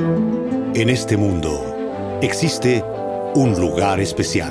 En este mundo existe un lugar especial,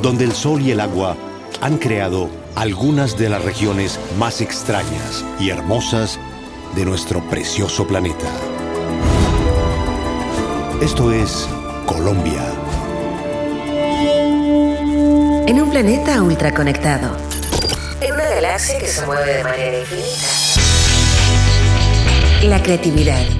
donde el sol y el agua han creado algunas de las regiones más extrañas y hermosas de nuestro precioso planeta. Esto es Colombia. En un planeta ultraconectado. En una galaxia que se mueve de manera infinita. La creatividad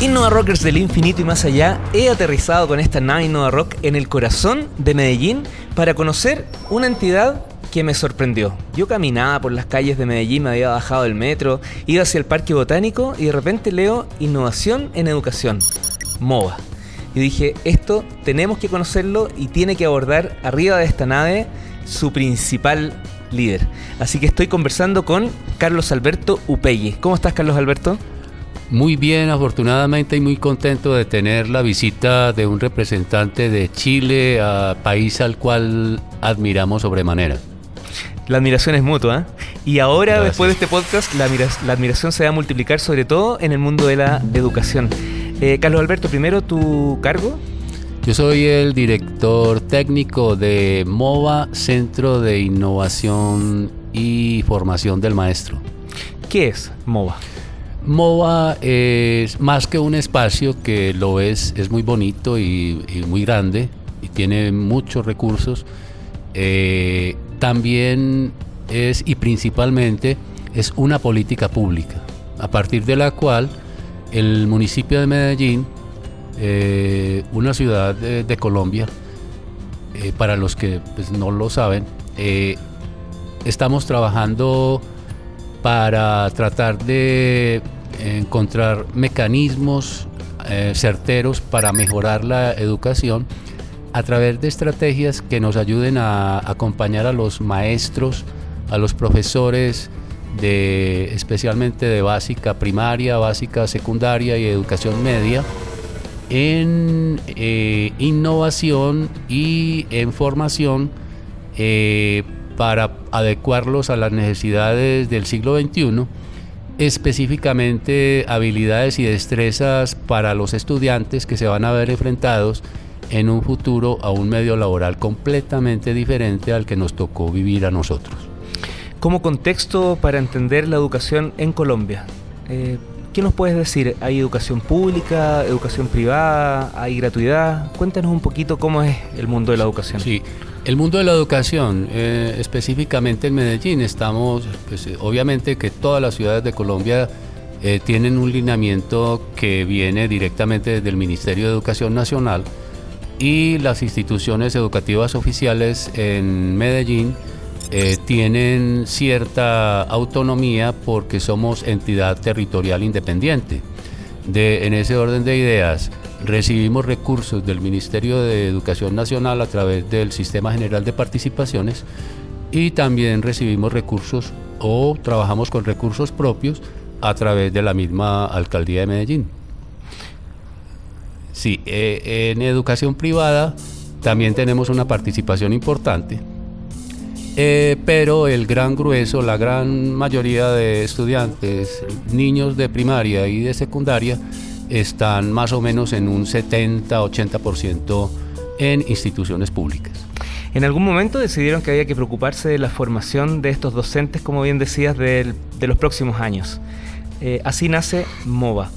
Innova Rockers del infinito y más allá, he aterrizado con esta nave Innova Rock en el corazón de Medellín para conocer una entidad que me sorprendió. Yo caminaba por las calles de Medellín, me había bajado del metro, iba hacia el Parque Botánico y de repente leo Innovación en Educación, MOVA. Y dije, esto tenemos que conocerlo y tiene que abordar arriba de esta nave su principal líder. Así que estoy conversando con Carlos Alberto Upeye. ¿Cómo estás, Carlos Alberto? Muy bien, afortunadamente y muy contento de tener la visita de un representante de Chile, a país al cual admiramos sobremanera. La admiración es mutua. ¿eh? Y ahora, después de este podcast, la, admiración se va a multiplicar sobre todo en el mundo de la educación. Eh, Carlos Alberto, primero tu cargo. Yo soy el director técnico de MOVA, Centro de Innovación y Formación del Maestro. ¿Qué es MOVA? MOVA es más que un espacio que lo es, es muy bonito y, muy grande y tiene muchos recursos. Eh, también es y principalmente es una política pública, a partir de la cual el municipio de Medellín, eh, una ciudad de, Colombia, eh, para los que pues, no lo saben, estamos trabajando para tratar de encontrar mecanismos eh, certeros para mejorar la educación a través de estrategias que nos ayuden a acompañar a los maestros, a los profesores, de, especialmente de básica primaria, básica secundaria y educación media, en eh, innovación y en formación eh, para adecuarlos a las necesidades del siglo XXI, específicamente habilidades y destrezas para los estudiantes que se van a ver enfrentados en un futuro a un medio laboral completamente diferente al que nos tocó vivir a nosotros. Como contexto para entender la educación en Colombia, eh, ¿qué nos puedes decir? ¿Hay educación pública, educación privada, hay gratuidad? Cuéntanos un poquito cómo es el mundo de la educación. Sí, el mundo de la educación, eh, específicamente en Medellín, estamos, pues, eh, obviamente que todas las ciudades de Colombia eh, tienen un lineamiento que viene directamente desde el Ministerio de Educación Nacional y las instituciones educativas oficiales en Medellín tienen cierta autonomía porque somos entidad territorial independiente. De, en ese orden de ideas, recibimos recursos del Ministerio de Educación Nacional a través del Sistema General de Participaciones y también recibimos recursos o trabajamos con recursos propios a través de la misma Alcaldía de Medellín. Sí, eh, en educación privada también tenemos una participación importante, eh, pero el gran grueso, la gran mayoría de estudiantes, niños de primaria y de secundaria, están más o menos en un 70-80% en instituciones públicas. ¿En algún momento decidieron que había que preocuparse de la formación de estos docentes, como bien decías, de, los próximos años? Eh, así nace MOVA.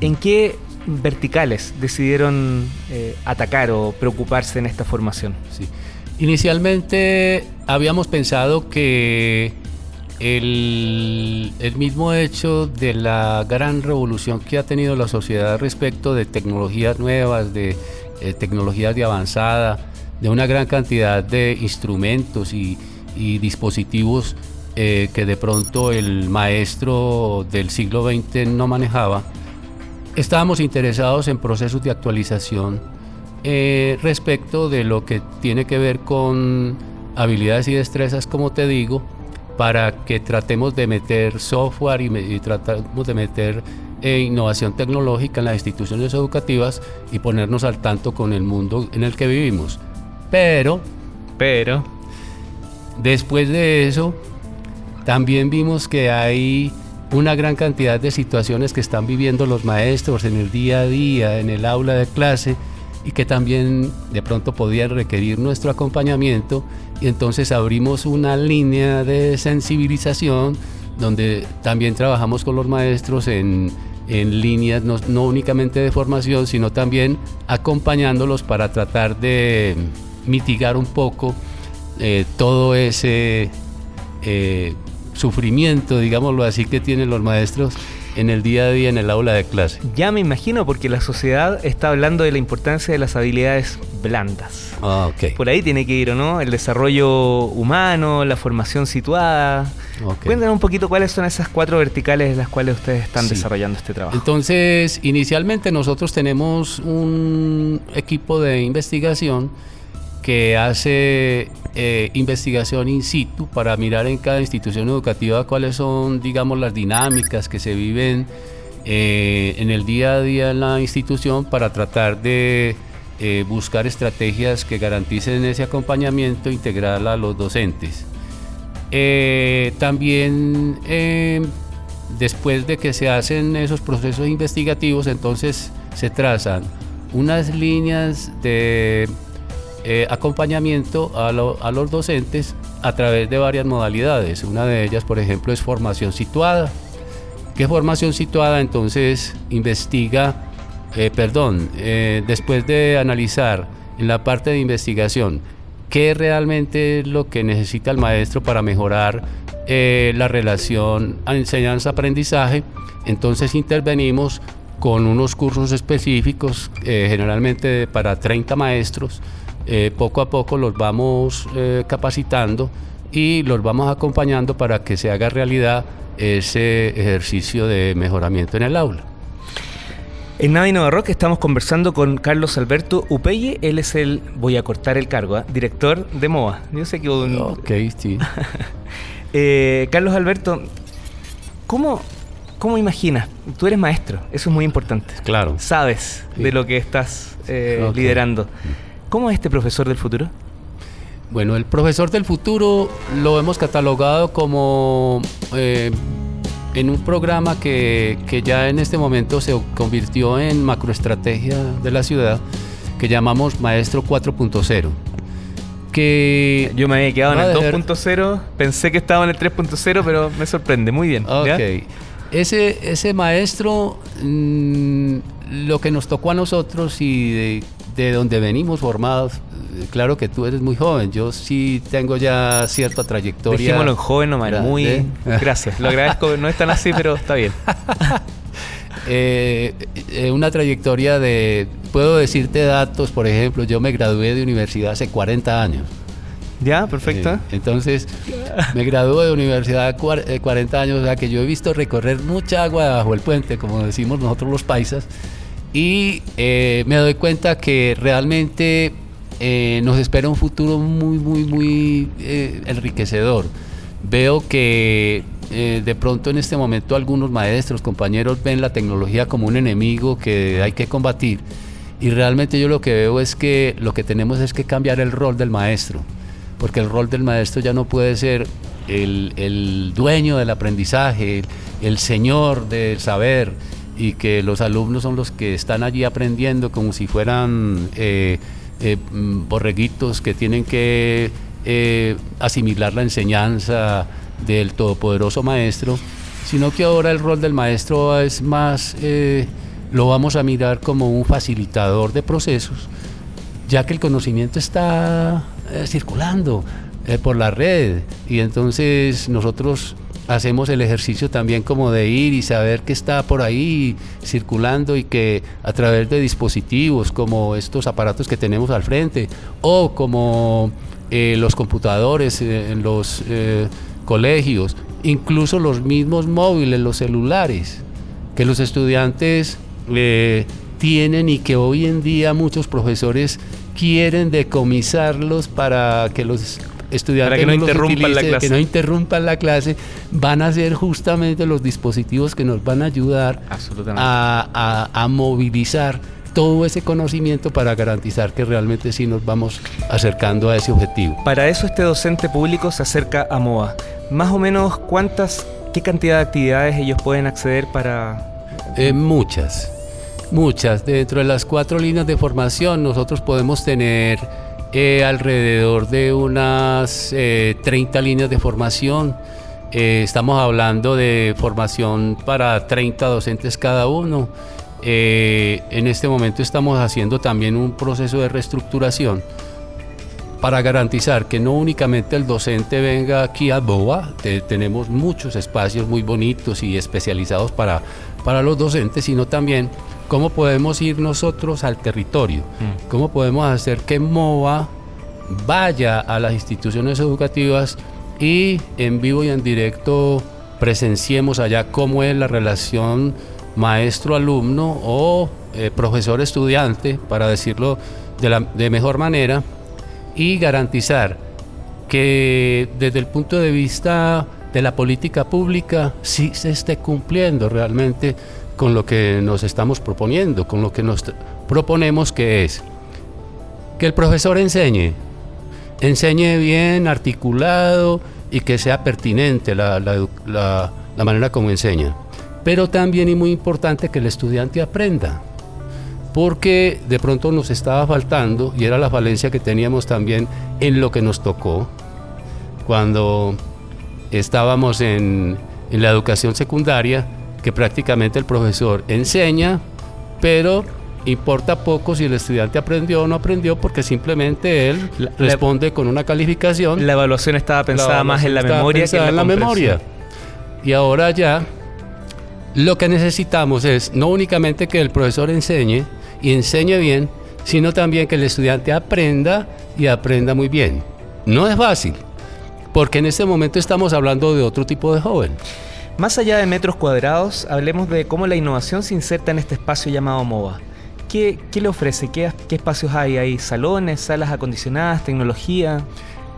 ¿En qué verticales decidieron eh, atacar o preocuparse en esta formación? Sí. Inicialmente habíamos pensado que el, mismo hecho de la gran revolución que ha tenido la sociedad respecto de tecnologías nuevas, de eh, tecnologías de avanzada, de una gran cantidad de instrumentos y, dispositivos eh, que de pronto el maestro del siglo XX no manejaba, estábamos interesados en procesos de actualización eh, respecto de lo que tiene que ver con habilidades y destrezas, como te digo, para que tratemos de meter software y, tratamos de meter eh, innovación tecnológica en las instituciones educativas y ponernos al tanto con el mundo en el que vivimos. Pero, pero, después de eso, también vimos que hay una gran cantidad de situaciones que están viviendo los maestros en el día a día, en el aula de clase, y que también de pronto podían requerir nuestro acompañamiento y entonces abrimos una línea de sensibilización donde también trabajamos con los maestros en, en líneas no, no, únicamente de formación, sino también acompañándolos para tratar de mitigar un poco eh, todo ese eh, sufrimiento, digámoslo así, que tienen los maestros en el día a día en el aula de clase. Ya me imagino, porque la sociedad está hablando de la importancia de las habilidades blandas. Ah, ok. Por ahí tiene que ir, ¿o no? El desarrollo humano, la formación situada. Okay. Cuéntanos un poquito cuáles son esas cuatro verticales en las cuales ustedes están desarrollando este trabajo. Entonces, inicialmente nosotros tenemos un equipo de investigación que hace eh, investigación in situ para mirar en cada institución educativa cuáles son, digamos, las dinámicas que se viven eh, en el día a día en la institución para tratar de eh, buscar estrategias que garanticen ese acompañamiento integral a los docentes. también después de que se hacen esos procesos investigativos, entonces se trazan unas líneas de eh, acompañamiento a, los docentes a través de varias modalidades. Una de ellas, por ejemplo, es formación situada. ¿Qué formación situada? Entonces investiga, eh, perdón, eh, después de analizar en la parte de investigación qué realmente es lo que necesita el maestro para mejorar la relación enseñanza-aprendizaje, entonces intervenimos con unos cursos específicos, generalmente para 30 maestros, eh, poco a poco los vamos eh, capacitando y los vamos acompañando para que se haga realidad ese ejercicio de mejoramiento en el aula. En Nada Innova Rock estamos conversando con Carlos Alberto Upeye. Él es el, voy a cortar el cargo, ¿eh? director de MOA. Yo sé que... Ok, sí. Carlos Alberto, ¿cómo, ¿cómo imaginas? Tú eres maestro, eso es muy importante. Claro. Sabes de lo que estás liderando. ¿Cómo es este profesor del futuro? Bueno, el profesor del futuro lo hemos catalogado como eh, en un programa que, ya en este momento se convirtió en macroestrategia de la ciudad, que llamamos Maestro 4.0. Que yo me había quedado en el 2.0, pensé que estaba en el 3.0, pero me sorprende, muy bien. Ese, ese maestro, mm, lo que nos tocó a nosotros y de de donde venimos formados, eh, claro que tú eres muy joven, yo sí tengo ya cierta trayectoria. Dejémoslo en joven nomás, muy... Gracias, lo agradezco, no es tan así, pero está bien. Eh, eh, una trayectoria de, puedo decirte datos, por ejemplo, yo me gradué de universidad hace 40 años. Ya, perfecto. entonces, me gradué de universidad 40 años, o sea que yo he visto recorrer mucha agua bajo el puente, como decimos nosotros los paisas, y eh, me doy cuenta que realmente eh, nos espera un futuro muy, muy, muy eh, enriquecedor. Veo que de pronto en este momento algunos maestros, compañeros ven la tecnología como un enemigo que hay que combatir. Y realmente yo lo que veo es que lo que tenemos es que cambiar el rol del maestro, porque el rol del maestro ya no puede ser el, el dueño del aprendizaje, el señor del saber, y que los alumnos son los que están allí aprendiendo como si fueran eh, eh, mm, borreguitos que tienen que eh, asimilar la enseñanza del todopoderoso maestro, sino que ahora el rol del maestro es más, lo vamos a mirar como un facilitador de procesos, ya que el conocimiento está circulando por la red. Y entonces nosotros hacemos el ejercicio también como de ir y saber que está por ahí circulando y que a través de dispositivos como estos aparatos que tenemos al frente o como eh, los computadores eh, en los eh, colegios, incluso los mismos móviles, los celulares, que los estudiantes tienen y que hoy en día muchos profesores quieren decomisarlos para que los estudiantes que no, interrumpan la clase. que no interrumpan la clase, van a ser justamente los dispositivos que nos van a ayudar Absolutamente. a, a- a movilizar todo ese conocimiento para garantizar que realmente sí nos vamos acercando a ese objetivo. Para eso este docente público se acerca a MOA. Más o menos cuántas, qué cantidad de actividades ellos pueden acceder para... Eh, muchas, muchas. Dentro de las cuatro líneas de formación nosotros podemos tener eh, alrededor de unas eh, 30 líneas de formación. Eh, estamos hablando de formación para 30 docentes cada uno. Eh, en este momento estamos haciendo también un proceso de reestructuración para garantizar que no únicamente el docente venga aquí a BOA, te- tenemos muchos espacios muy bonitos y especializados para, para los docentes, sino también cómo podemos ir nosotros al territorio, cómo podemos hacer que MOA vaya a las instituciones educativas y en vivo y en directo presenciemos allá cómo es la relación maestro-alumno o eh, profesor-estudiante, para decirlo de, la, de mejor manera, y garantizar que desde el punto de vista de la política pública sí se esté cumpliendo realmente con lo que nos estamos proponiendo, con lo que nos proponemos que es que el profesor enseñe, enseñe bien, articulado y que sea pertinente la, la la- la manera como enseña. Pero también y muy importante que el estudiante aprenda, porque de pronto nos estaba faltando y era la falencia que teníamos también en lo que nos tocó cuando estábamos en, en la educación secundaria, que prácticamente el profesor enseña, pero importa poco si el estudiante aprendió o no aprendió, porque simplemente él La- la- responde con una calificación. La evaluación estaba pensada La más en la memoria que pensada en la, memoria. Y ahora ya lo que necesitamos es no únicamente que el profesor enseñe y enseñe bien, sino también que el estudiante aprenda y aprenda muy bien. No es fácil, porque en este momento estamos hablando de otro tipo de joven. Más allá de metros cuadrados, hablemos de cómo la innovación se inserta en este espacio llamado MOA. ¿Qué, qué le ofrece? ¿Qué, qué espacios hay? ¿Hay salones, salas acondicionadas, tecnología?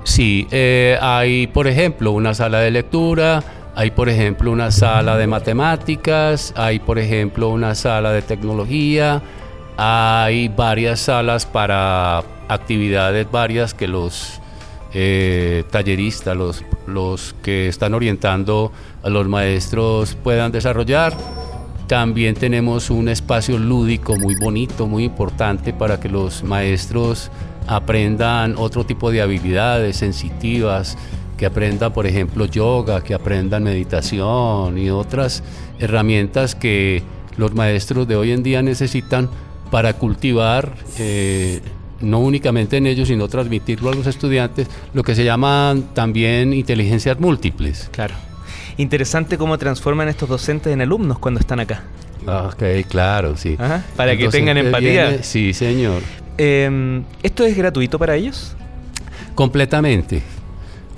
Sí, eh, hay por ejemplo una sala de lectura, hay por ejemplo una sala de matemáticas, hay por ejemplo una sala de tecnología, hay varias salas para actividades varias que los eh, talleristas, los, los que están orientando a los maestros puedan desarrollar. También tenemos un espacio lúdico muy bonito, muy importante para que los maestros aprendan otro tipo de habilidades sensitivas, que aprendan, por ejemplo, yoga, que aprendan meditación y otras herramientas que los maestros de hoy en día necesitan para cultivar, eh, no únicamente en ellos, sino transmitirlo a los estudiantes, lo que se llaman también inteligencias múltiples. Claro. Interesante cómo transforman estos docentes en alumnos cuando están acá. Ok, claro, sí. Ajá, para que tengan empatía. viene- sí, señor. Eh, ¿Esto es gratuito para ellos? Completamente.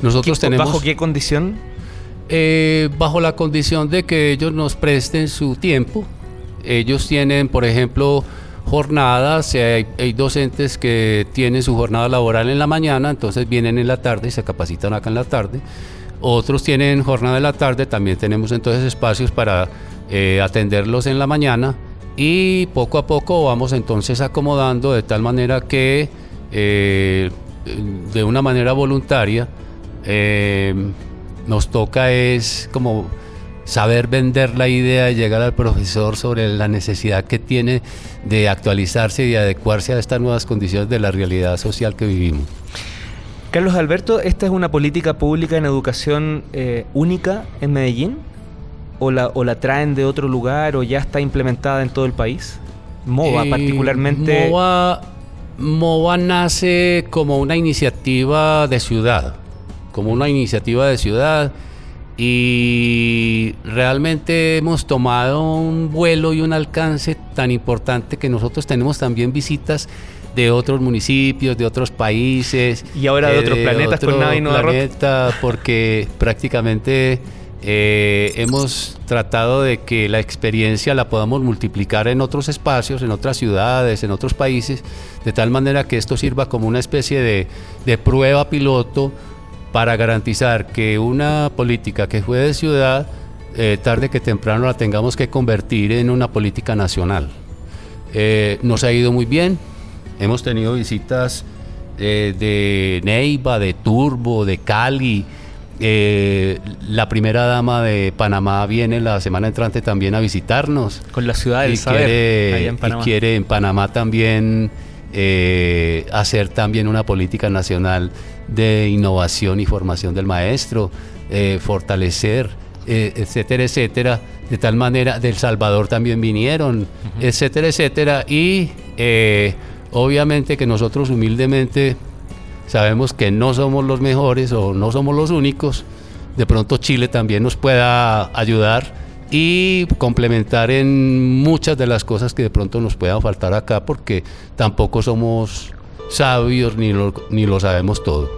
Nosotros ¿Qué- tenemos ¿Bajo qué condición? eh, bajo la condición de que ellos nos presten su tiempo. Ellos tienen, por ejemplo, jornadas. Hay, hay docentes que tienen su jornada laboral en la mañana, entonces vienen en la tarde y se capacitan acá en la tarde. Otros tienen jornada en la tarde, también tenemos entonces espacios para eh, atenderlos en la mañana y poco a poco vamos entonces acomodando de tal manera que eh, de una manera voluntaria eh, nos toca es como saber vender la idea y llegar al profesor sobre la necesidad que tiene de actualizarse y adecuarse a estas nuevas condiciones de la realidad social que vivimos. Carlos Alberto, ¿esta es una política pública en educación eh, única en Medellín? ¿O la, ¿O la traen de otro lugar o ya está implementada en todo el país? MOVA Eh, particularmente. MOVA, MOVA nace como una iniciativa de ciudad, como una iniciativa de ciudad y realmente hemos tomado un vuelo y un alcance tan importante que nosotros tenemos también visitas de otros municipios, de otros países. Y ahora de otros planetas con otro Nave y Nueva Rock. planeta, porque prácticamente eh, hemos tratado de que la experiencia la podamos multiplicar en otros espacios, en otras ciudades, en otros países, de tal manera que esto sirva como una especie de, de prueba piloto para garantizar que una política que fue de ciudad, eh, tarde que temprano la tengamos que convertir en una política nacional. Eh, nos ha ido muy bien, hemos tenido visitas eh, de Neiva, de Turbo, de Cali. la primera dama de Panamá viene la semana entrante también a visitarnos. Con la ciudad del y saber, quiere, en Panamá. y quiere en Panamá también hacer también una política nacional de innovación y formación del maestro, eh, fortalecer, eh, etcétera, etcétera. De tal manera, del Salvador también vinieron, etcétera, etcétera. Y eh, obviamente que nosotros humildemente sabemos que no somos los mejores o no somos los únicos. De pronto Chile también nos pueda ayudar y complementar en muchas de las cosas que de pronto nos puedan faltar acá porque tampoco somos sabios ni lo, ni lo sabemos todo.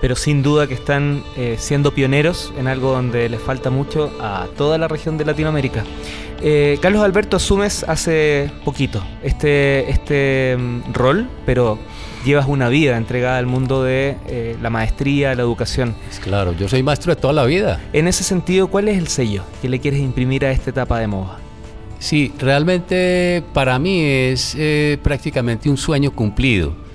Pero sin duda que están eh, siendo pioneros en algo donde les falta mucho a toda la región de Latinoamérica. Eh, Carlos Alberto, asumes hace poquito este, este mm, rol, pero llevas una vida entregada al mundo de eh, la maestría, la educación. Claro, yo soy maestro de toda la vida. En ese sentido, ¿cuál es el sello que le quieres imprimir a esta etapa de MOVA? Sí, realmente para mí es prácticamente un sueño cumplido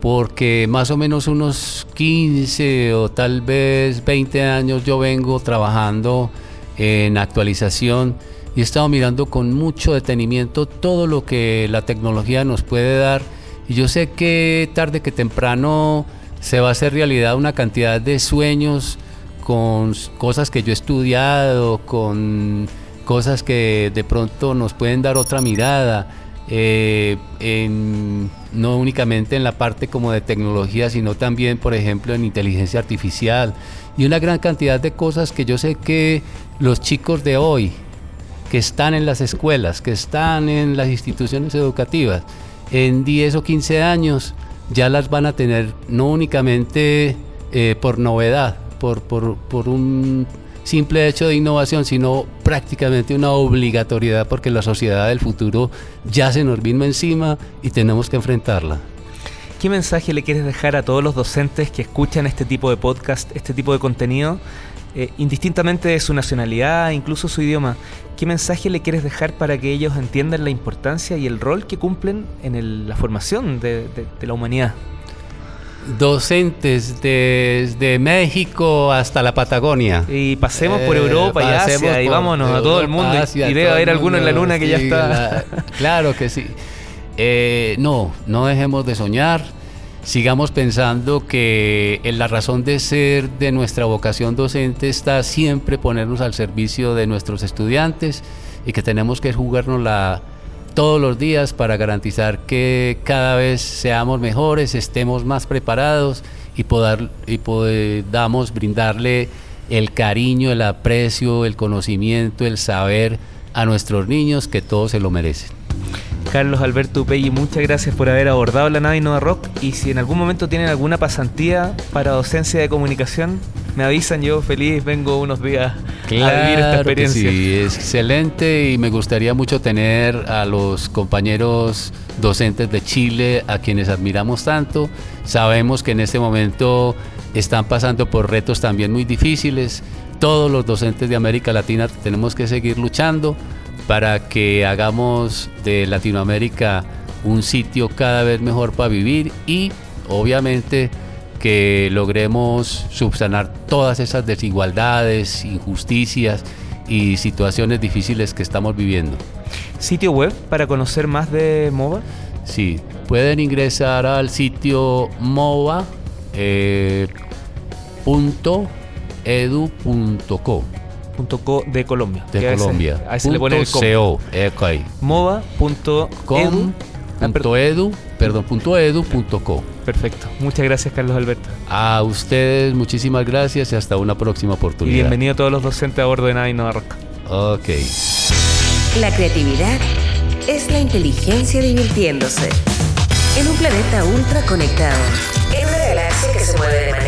porque más o menos unos 15 o tal vez 20 años yo vengo trabajando en actualización y he estado mirando con mucho detenimiento todo lo que la tecnología nos puede dar y yo sé que tarde que temprano se va a hacer realidad una cantidad de sueños con cosas que yo he estudiado, con cosas que de pronto nos pueden dar otra mirada eh, no únicamente en la parte como de tecnología, sino también, por ejemplo, en inteligencia artificial. Y una gran cantidad de cosas que yo sé que los chicos de hoy, que están en las escuelas, que están en las instituciones educativas, en 10 o 15 años ya las van a tener no únicamente eh, por novedad, por, por, por un simple hecho de innovación, sino prácticamente una obligatoriedad porque la sociedad del futuro ya se nos vino encima y tenemos que enfrentarla. ¿Qué mensaje le quieres dejar a todos los docentes que escuchan este tipo de podcast, este tipo de contenido, eh, indistintamente de su nacionalidad, incluso su idioma? ¿Qué mensaje le quieres dejar para que ellos entiendan la importancia y el rol que cumplen en la formación de la humanidad? docentes desde México hasta la Patagonia. Y pasemos por Europa y Asia y vámonos a todo el mundo. y debe haber alguno en la luna que ya está. claro que sí. Eh, no, no dejemos de soñar. Sigamos pensando que la razón de ser de nuestra vocación docente está siempre ponernos al servicio de nuestros estudiantes y que tenemos que jugarnos la todos los días para garantizar que cada vez seamos mejores, estemos más preparados y, y podamos brindarle el cariño, el aprecio, el conocimiento, el saber a nuestros niños que todos se lo merecen. Carlos Alberto Upegui, muchas gracias por haber abordado la nave Nova Rock y si en algún momento tienen alguna pasantía para docencia de comunicación, me avisan, yo feliz vengo unos días a vivir esta experiencia. sí, es excelente y me gustaría mucho tener a los compañeros docentes de Chile a quienes admiramos tanto. Sabemos que en este momento están pasando por retos también muy difíciles. Todos los docentes de América Latina tenemos que seguir luchando para que hagamos de Latinoamérica un sitio cada vez mejor para vivir y obviamente que logremos subsanar todas esas desigualdades, injusticias y situaciones difíciles que estamos viviendo. ¿Sitio web para conocer más de MOVA? Sí, pueden ingresar al sitio mova.edu.co. Eh, .co de Colombia. De Colombia. ahí se le pone el .co, okay. Mova.com edu, perdón, punto edu, punto co. Perfecto. Muchas gracias, Carlos Alberto. A ustedes, muchísimas gracias y hasta una próxima oportunidad. Y bienvenido a todos los docentes a bordo de Nave Nova Rock. Ok. La creatividad es la inteligencia divirtiéndose. En un planeta ultra conectado. En una galaxia que se mueve de manera